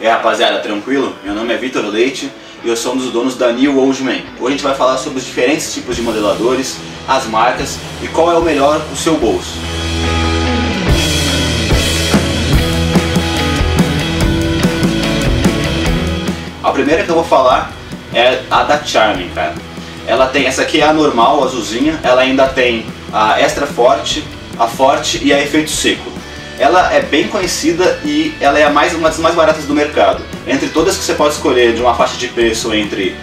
E aí rapaziada, tranquilo? Meu nome é Vitor Leite e eu sou um dos donos da New Old Man. Hoje a gente vai falar sobre os diferentes tipos de modeladores, as marcas e qual é o melhor para o seu bolso. A primeira que eu vou falar é a da Charming, cara. Ela tem, essa aqui é a normal, a azulzinha, ela ainda tem a extra forte, a forte e a efeito seco. Ela é bem conhecida e ela é a mais, uma das mais baratas do mercado. Entre todas que você pode escolher de uma faixa de preço entre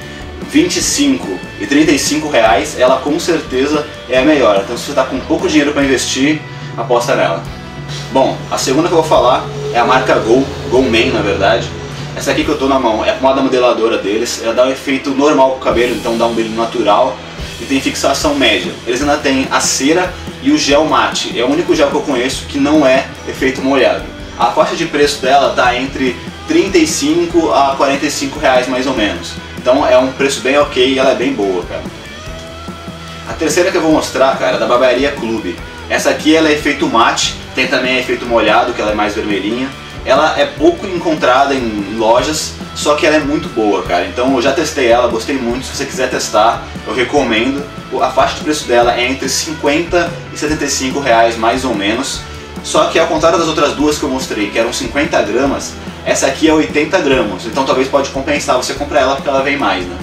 25 e 35 reais, ela com certeza é a melhor. Então se você está com pouco dinheiro para investir, aposta nela. Bom, a segunda que eu vou falar é a marca Go, Go Man na verdade. Essa aqui que eu estou na mão é a pomada modeladora deles, ela dá um efeito normal com o cabelo, então dá um brilho natural e tem fixação média. Eles ainda têm a cera e o gel mate, é o único gel que eu conheço que não é efeito molhado. A faixa de preço dela está entre 35 a 45 reais mais ou menos. Então é um preço bem ok e ela é bem boa, cara. A terceira que eu vou mostrar, cara, é da Barbearia Clube. Essa aqui ela é efeito mate, tem também efeito molhado, que ela é mais vermelhinha. Ela é pouco encontrada em lojas, só que ela é muito boa, cara. Então eu já testei ela, gostei muito. Se você quiser testar, eu recomendo. A faixa de preço dela é entre 50 e 75 reais mais ou menos. Só que ao contrário das outras duas que eu mostrei, que eram 50 gramas, essa aqui é 80 gramas. Então talvez pode compensar você comprar ela porque ela vem mais, né?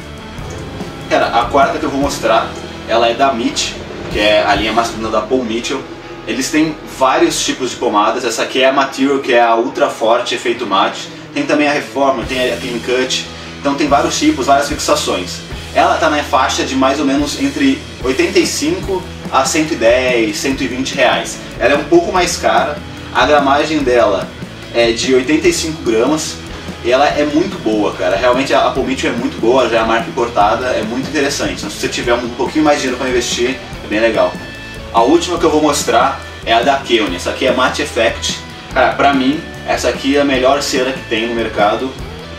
Cara, a quarta que eu vou mostrar, ela é da Mitch, que é a linha masculina da Paul Mitchell. Eles têm vários tipos de pomadas, essa aqui é a Material, que é a ultra forte efeito mate. Tem também a Reformer, tem a Clean Cut, então tem vários tipos, várias fixações. Ela está na faixa de mais ou menos entre 85 a 110, 120 reais. Ela é um pouco mais cara, a gramagem dela é de 85 gramas e ela é muito boa, cara. Realmente a Mitchell é muito boa, já é a marca importada, é muito interessante. Então, se você tiver um pouquinho mais de dinheiro para investir, é bem legal. A última que eu vou mostrar é a da Keone. Essa aqui é Matte Effect. Cara, pra mim, essa aqui é a melhor cera que tem no mercado,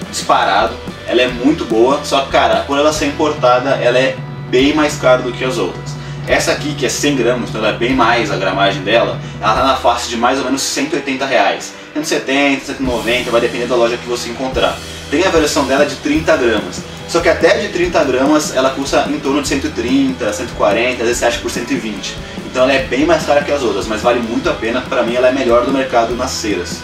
disparado. Ela é muito boa, só que, cara, por ela ser importada, ela é bem mais cara do que as outras. Essa aqui, que é 100 gramas, então ela é bem mais a gramagem dela, ela tá na faixa de mais ou menos 180 reais. 170, 190, vai depender da loja que você encontrar. Tem a versão dela de 30 gramas. Só que até de 30 gramas ela custa em torno de 130, 140, às vezes você acha por 120. Então ela é bem mais cara que as outras, mas vale muito a pena. Pra mim ela é melhor do mercado nas ceras.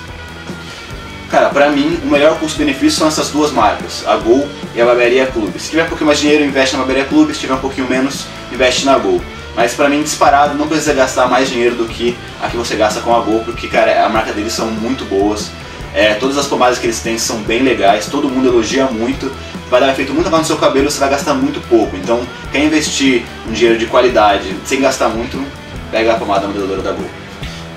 Cara, pra mim o melhor custo-benefício são essas duas marcas, a Gol e a Barbearia Clube. Se tiver um pouquinho mais dinheiro, investe na Barbearia Clube, se tiver um pouquinho menos, investe na Gol. Mas pra mim, disparado, não precisa gastar mais dinheiro do que a que você gasta com a Gol, porque, cara, a marca deles são muito boas. É, todas as pomadas que eles têm são bem legais, todo mundo elogia muito. Vai dar efeito muito mais no seu cabelo, você vai gastar muito pouco. Então, quer investir um dinheiro de qualidade sem gastar muito, pega a pomada modeladora da Gol.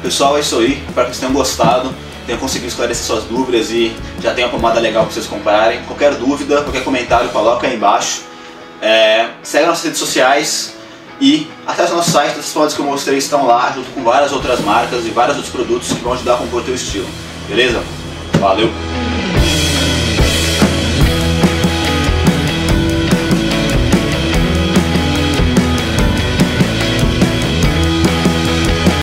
Pessoal, é isso aí. Espero que vocês tenham gostado, tenham conseguido esclarecer suas dúvidas e já tenham a pomada legal para vocês comprarem. Qualquer dúvida, qualquer comentário, coloca aí embaixo. É, segue nossas redes sociais e acesse nosso site, as fotos que eu mostrei estão lá, junto com várias outras marcas e vários outros produtos que vão ajudar a compor o teu estilo. Beleza? Valeu!